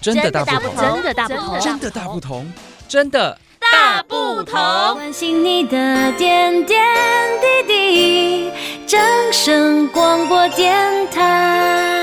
真的大不同，真的大不同，真的大不同，真的大不同。关心你的点点滴滴，正声广播电台。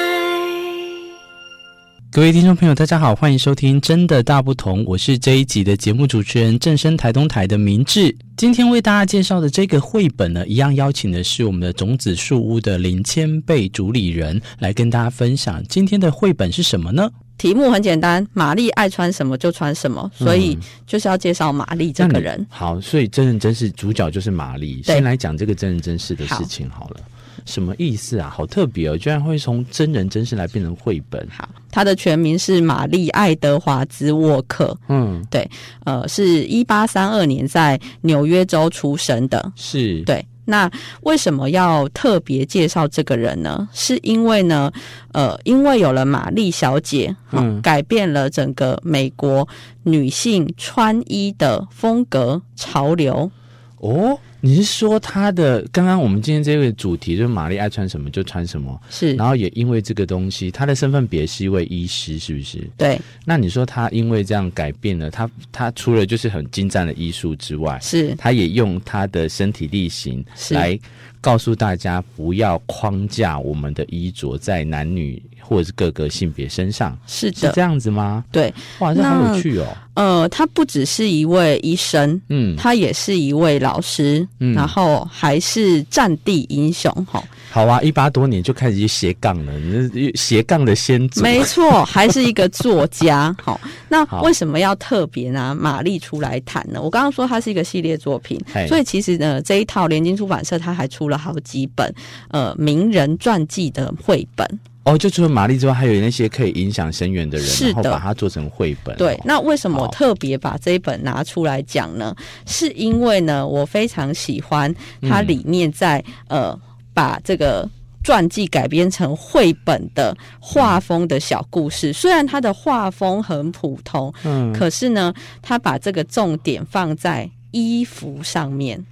各位听众朋友，大家好，欢迎收听《真的大不同》，我是这一集的节目主持人，正声台东台的明志。今天为大家介绍的这个绘本呢，一样邀请的是我们的种子树屋的林千贝主理人来跟大家分享今天的绘本是什么呢？题目很简单，玛丽爱穿什么就穿什么，所以就是要介绍玛丽这个人。好，所以真人真事主角就是玛丽。先来讲这个真人真事的事情好了。什么意思啊？好特别哦，居然会从真人真事来变成绘本。好，他的全名是玛丽爱德华兹沃克。嗯，对，呃，是一八三二年在纽约州出生的。是，对。那为什么要特别介绍这个人呢？是因为呢，呃，因为有了玛丽小姐，嗯，改变了整个美国女性穿衣的风格潮流。哦。你是说他的刚刚我们今天这个主题就是玛丽爱穿什么就穿什么，是，然后也因为这个东西，他的身份别是一位医师，是不是？对。那你说他因为这样改变了他，他除了就是很精湛的医术之外，是，他也用他的身体力行来告诉大家不要框架我们的衣着在男女。或者是各个性别身上，是的，是这样子吗？对，哇，这好有趣哦。呃，他不只是一位医生，嗯，他也是一位老师，嗯，然后还是战地英雄，哈。好啊，一八多年就开始斜杠了，你斜杠的先祖，没错，还是一个作家。好，那为什么要特别拿玛丽出来谈呢？我刚刚说它是一个系列作品，所以其实呢，这一套联经出版社它还出了好几本呃名人传记的绘本。哦，就除了玛丽之外，还有那些可以影响深远的人，是的，然后把它做成绘本。对，那为什么我特别把这一本拿出来讲呢？是因为呢，我非常喜欢它里面在、嗯、呃把这个传记改编成绘本的画风的小故事。虽然它的画风很普通，嗯，可是呢，他把这个重点放在衣服上面。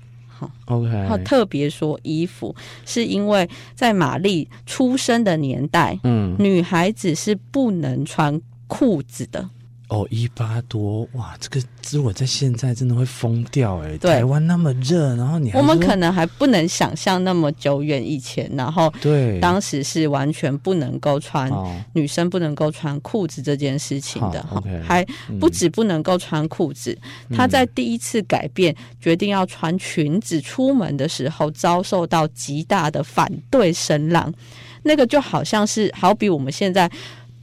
OK，好特别说衣服，是因为在玛丽出生的年代，嗯，女孩子是不能穿裤子的。哦，一八多哇，这个如果在现在真的会疯掉哎！台湾那么热，然后你还我们可能还不能想象那么久远以前，然后对，当时是完全不能够穿女生不能够穿裤子这件事情的，还不止不能够穿裤子，她在第一次改变决定要穿裙子出门的时候，遭受到极大的反对声浪，那个就好像是好比我们现在。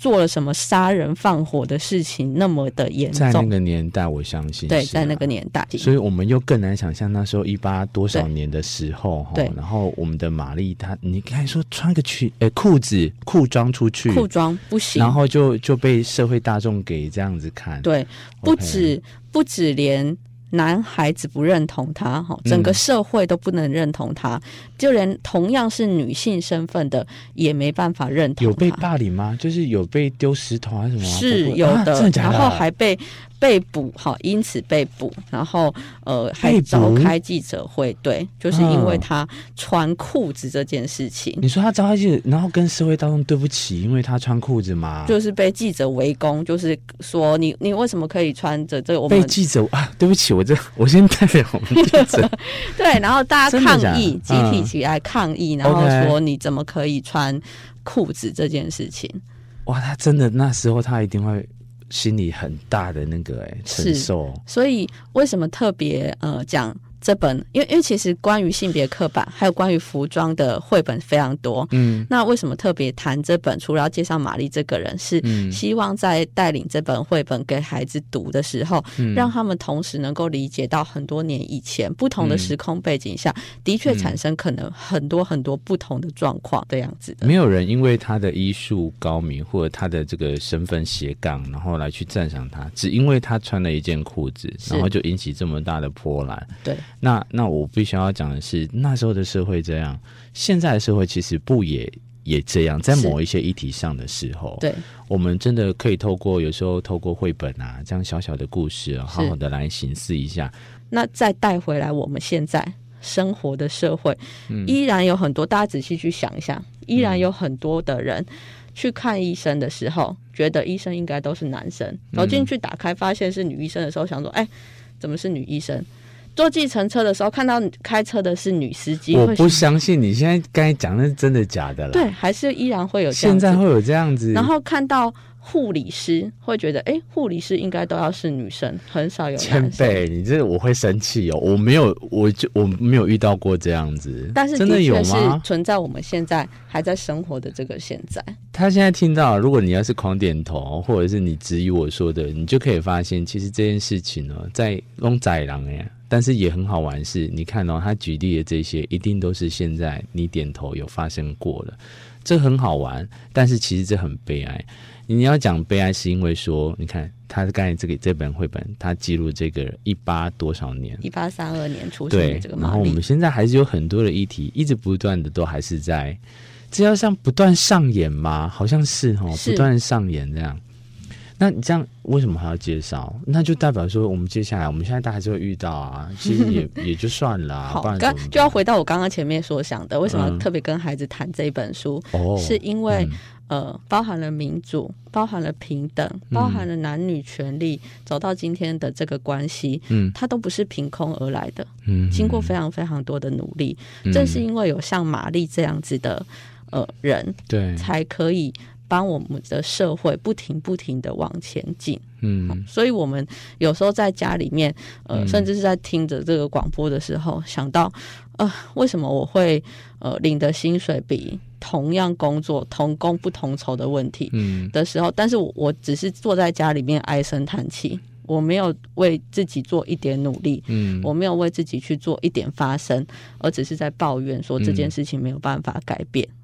做了什么杀人放火的事情那么的严重？在那个年代，我相信对，在那个年代，所以我们又更难想象那时候一八多少年的时候，对。然后我们的玛丽她，你刚才说穿个裙呃裤子裤装出去，裤装不行，然后就就被社会大众给这样子看，对，不止、okay、不止连。男孩子不认同他，哈，整个社会都不能认同他，嗯、就连同样是女性身份的也没办法认同。有被霸凌吗？就是有被丢石头还是什么？是有的，啊、然后还被。被捕，好，因此被捕，然后呃，还召开记者会，对，就是因为他穿裤子这件事情。你说他召开记者，然后跟社会大众对不起，因为他穿裤子嘛？就是被记者围攻，就是说你你为什么可以穿着这个？我们被记者啊，对不起，我这我先代表我们记者。对，然后大家抗议，集体起来抗议，然后说你怎么可以穿裤子这件事情？哇，他真的那时候他一定会。心里很大的那个哎承受，所以为什么特别呃讲？这本，因为因为其实关于性别刻板，还有关于服装的绘本非常多。嗯，那为什么特别谈这本？除了要介绍玛丽这个人，是希望在带领这本绘本给孩子读的时候，嗯，让他们同时能够理解到很多年以前不同的时空背景下，嗯，的确产生可能很多很多不同的状况这样子的。没有人因为他的医术高明或者他的这个身份斜杠，然后来去赞赏他，只因为他穿了一件裤子，然后就引起这么大的波澜。对。那那我必须要讲的是，那时候的社会这样，现在的社会其实不也也这样，在某一些议题上的时候，对，我们真的可以透过有时候透过绘本啊，这样小小的故事啊，好好的来形思一下。那再带回来我们现在生活的社会，嗯，依然有很多，大家仔细去想一下，依然有很多的人。去看医生的时候，觉得医生应该都是男生，然后进去打开发现是女医生的时候，想说，哎、嗯，怎么是女医生？坐计程车的时候看到开车的是女司机，我不相信你现在刚才讲的是真的假的了。对，还是依然会有这样子。现在会有这样子，然后看到。护理师会觉得，哎，护理师应该都要是女生，很少有。前辈，你这我会生气哦！我没有，我就我没有遇到过这样子。但是真的有吗？存在我们现在还在生活的这个现在。他现在听到，如果你要是狂点头，或者是你质疑我说的，你就可以发现，其实这件事情呢，在弄宰狼哎，但是也很好玩是，你看到、哦、他举例的这些，一定都是现在你点头有发生过的，这很好玩，但是其实这很悲哀。你要讲悲哀，是因为说，你看他刚才这个这本绘本，他记录这个一八多少年？一八三二年出生的这个。然后我们现在还是有很多的议题，一直不断的都还是在，这要像不断上演吗？好像是哦，不断上演这样。那你这样为什么还要介绍？那就代表说，我们接下来我们现在大家就会遇到啊，其实也也就算了。好，刚就要回到我刚刚前面所想的，为什么特别跟孩子谈这一本书？是因为。嗯呃，包含了民主，包含了平等，包含了男女权利，嗯、走到今天的这个关系，嗯，它都不是凭空而来的，嗯，经过非常非常多的努力，嗯、正是因为有像玛丽这样子的呃人，对，才可以帮我们的社会不停不停的往前进，嗯，所以我们有时候在家里面，呃，甚至是在听着这个广播的时候，想到，呃，为什么我会呃领的薪水比同样工作同工不同酬的问题的时候，嗯、但是我我只是坐在家里面唉声叹气，我没有为自己做一点努力，嗯，我没有为自己去做一点发声，而只是在抱怨说这件事情没有办法改变。嗯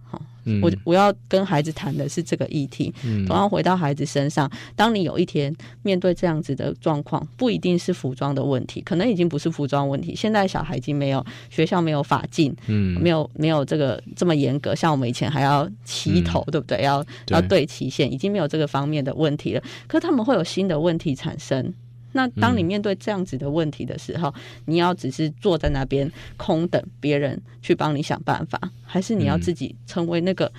我我要跟孩子谈的是这个议题，嗯同样回到孩子身上。当你有一天面对这样子的状况，不一定是服装的问题，可能已经不是服装问题。现在小孩已经没有学校没有法禁，嗯，没有没有这个这么严格，像我们以前还要齐头，对不对？要要对齐线，已经没有这个方面的问题了。可是他们会有新的问题产生。那当你面对这样子的问题的时候，嗯、你要只是坐在那边空等别人去帮你想办法，还是你要自己成为那个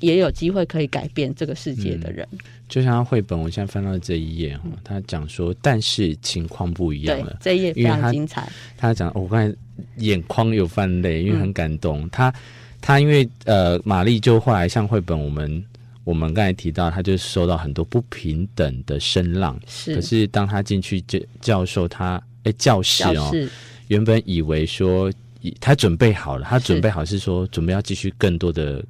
也有机会可以改变这个世界的人？嗯、就像绘本，我现在翻到这一页哈，他讲说，但是情况不一样了。这一页非常精彩。他讲，我刚才眼眶有泛泪，因为很感动。嗯、他他因为呃，玛丽就后来像绘本我们。我们刚才提到，他就受到很多不平等的声浪。是，可是当他进去教教授他，他诶教室哦，室原本以为说他准备好了，他准备好是说准备要继续更多的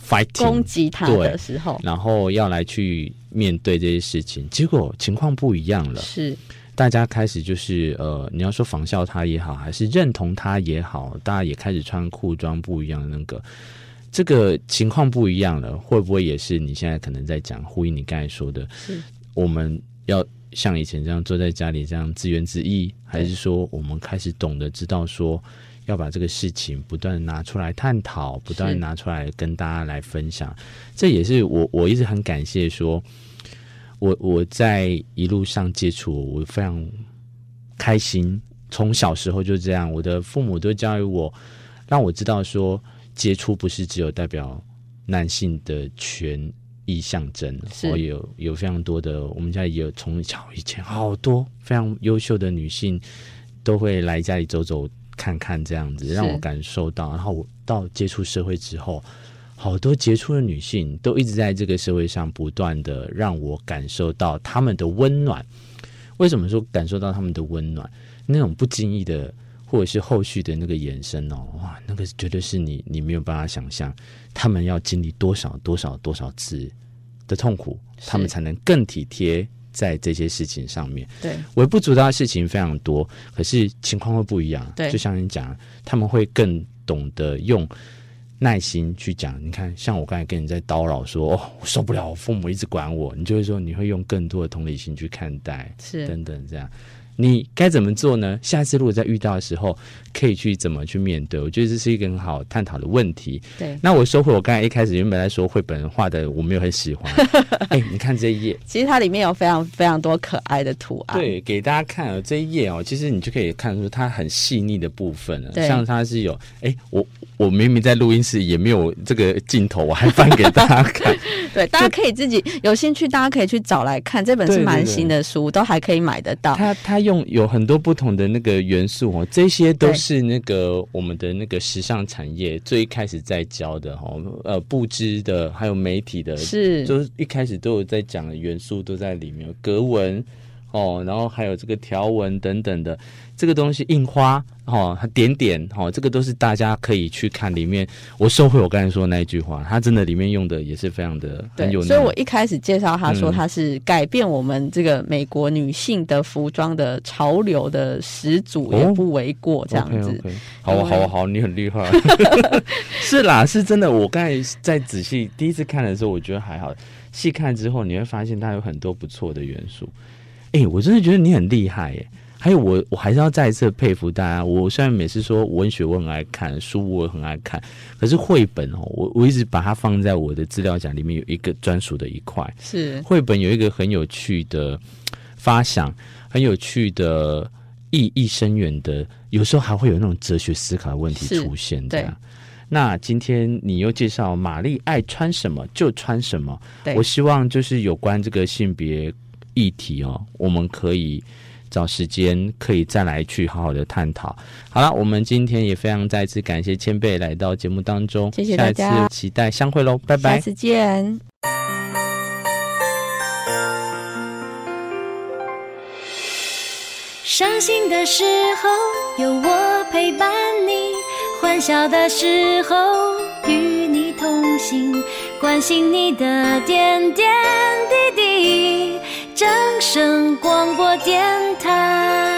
fighting 攻击他的时候，然后要来去面对这些事情，结果情况不一样了。是，大家开始就是呃，你要说仿效他也好，还是认同他也好，大家也开始穿裤装不一样的那个。这个情况不一样了，会不会也是你现在可能在讲呼应你刚才说的？是我们要像以前这样坐在家里这样自怨自艾，还是说我们开始懂得知道说要把这个事情不断拿出来探讨，不断拿出来跟大家来分享？这也是我我一直很感谢说，我我在一路上接触，我非常开心。从小时候就这样，我的父母都教育我，让我知道说。杰出不是只有代表男性的权益象征，我有有非常多的，我们家也有从小以前好多非常优秀的女性都会来家里走走看看，这样子让我感受到。然后我到接触社会之后，好多杰出的女性都一直在这个社会上不断的让我感受到她们的温暖。为什么说感受到她们的温暖？那种不经意的。或者是后续的那个延伸哦，哇，那个绝对是你你没有办法想象，他们要经历多少多少多少次的痛苦，他们才能更体贴在这些事情上面。对，微不足道的事情非常多，可是情况会不一样。对，就像你讲，他们会更懂得用耐心去讲。你看，像我刚才跟你在叨扰说，哦，我受不了，我父母一直管我，你就会说你会用更多的同理心去看待，是等等这样。你该怎么做呢？下次如果再遇到的时候，可以去怎么去面对？我觉得这是一个很好探讨的问题。对，那我收回我刚才一开始原本在说绘本画的，我没有很喜欢。哎、欸，你看这一页，其实它里面有非常非常多可爱的图案。对，给大家看这一页哦，其实你就可以看出它很细腻的部分了。对，像它是有哎、欸，我我明明在录音室也没有这个镜头，我还翻给大家看。对，大家可以自己有兴趣，大家可以去找来看。这本是蛮新的书，都还可以买得到。它它用有很多不同的那个元素哦，这些都是那个我们的那个时尚产业最一开始在教的哈，呃，布织的还有媒体的，是就是一开始都有在讲的元素都在里面，格纹。哦，然后还有这个条纹等等的，这个东西印花哦，它点点哦，这个都是大家可以去看里面。我收回我刚才说的那一句话，它真的里面用的也是非常的很有。所以我一开始介绍他说他是改变我们这个美国女性的服装的潮流的始祖，也不为过这样子。哦、okay, okay. 好啊，好啊，好，你很厉害。是啦，是真的。我刚才在仔细第一次看的时候，我觉得还好。细看之后，你会发现它有很多不错的元素。哎、欸，我真的觉得你很厉害耶！还有我，我还是要再一次佩服大家。我虽然每次说文学我很爱看，书我很爱看，可是绘本哦，我我一直把它放在我的资料夹里面，有一个专属的一块。是绘本有一个很有趣的发想，很有趣的意义深远的，有时候还会有那种哲学思考的问题出现。对。那今天你又介绍玛丽爱穿什么就穿什么。对。我希望就是有关这个性别。议题哦，我们可以找时间，可以再来去好好的探讨。好了，我们今天也非常再次感谢千贝来到节目当中，谢谢大家，下一次期待相会喽，拜拜，下次见。伤心的时候有我陪伴你，欢笑的时候与你同行，关心你的点点滴滴。掌声广播电台。